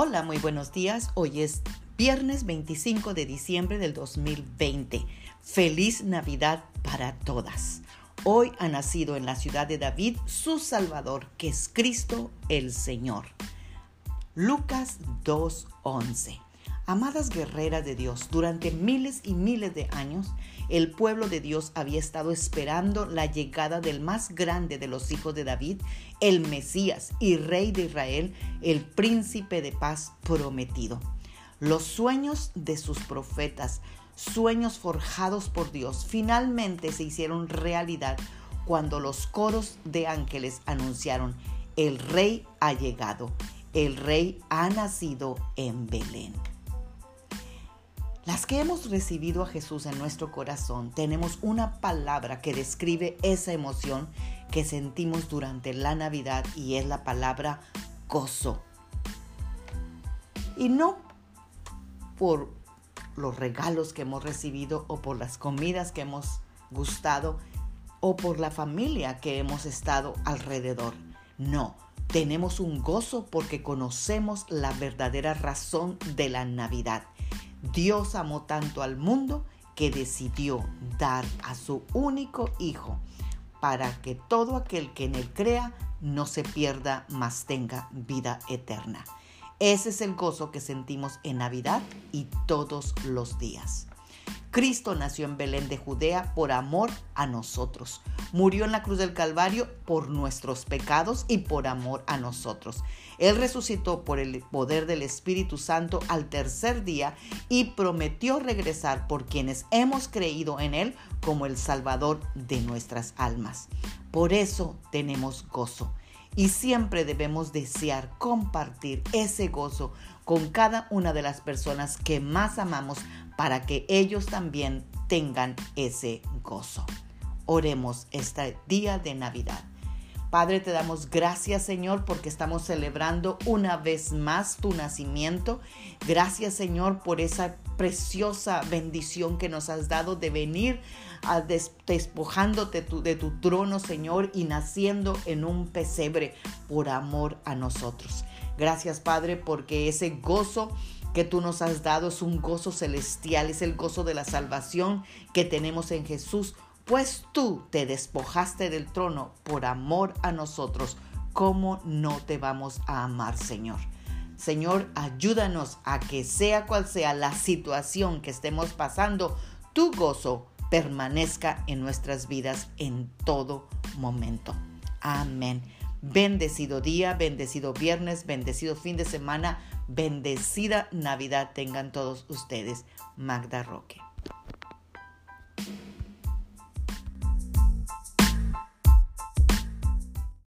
Hola, muy buenos días. Hoy es viernes 25 de diciembre del 2020. Feliz Navidad para todas. Hoy ha nacido en la ciudad de David su Salvador, que es Cristo el Señor. Lucas 2.11 Amadas guerreras de Dios, durante miles y miles de años, el pueblo de Dios había estado esperando la llegada del más grande de los hijos de David, el Mesías y Rey de Israel, el príncipe de paz prometido. Los sueños de sus profetas, sueños forjados por Dios, finalmente se hicieron realidad cuando los coros de ángeles anunciaron, el Rey ha llegado, el Rey ha nacido en Belén. Las que hemos recibido a Jesús en nuestro corazón, tenemos una palabra que describe esa emoción que sentimos durante la Navidad y es la palabra gozo. Y no por los regalos que hemos recibido o por las comidas que hemos gustado o por la familia que hemos estado alrededor. No, tenemos un gozo porque conocemos la verdadera razón de la Navidad Dios amó tanto al mundo que decidió dar a su único Hijo para que todo aquel que en él crea no se pierda, mas tenga vida eterna. Ese es el gozo que sentimos en Navidad y todos los días. Cristo nació en Belén de Judea por amor a nosotros. Murió en la cruz del Calvario por nuestros pecados y por amor a nosotros. Él resucitó por el poder del Espíritu Santo al tercer día y prometió regresar por quienes hemos creído en Él como el Salvador de nuestras almas. Por eso tenemos gozo y siempre debemos desear compartir ese gozo con cada una de las personas que más amamos para que ellos también tengan ese gozo. Oremos este día de Navidad. Padre, te damos gracias, Señor, porque estamos celebrando una vez más tu nacimiento. Gracias, Señor, por esa preciosa bendición que nos has dado de venir a despojándote de tu trono, Señor, y naciendo en un pesebre por amor a nosotros. Gracias, Padre, porque ese gozo que tú nos has dado es un gozo celestial, es el gozo de la salvación que tenemos en Jesús pues tú te despojaste del trono por amor a nosotros, ¿cómo no te vamos a amar, Señor? Señor, ayúdanos a que sea cual sea la situación que estemos pasando, tu gozo permanezca en nuestras vidas en todo momento. Amén. Bendecido día, bendecido viernes, bendecido fin de semana, bendecida Navidad tengan todos ustedes. Magda Roque.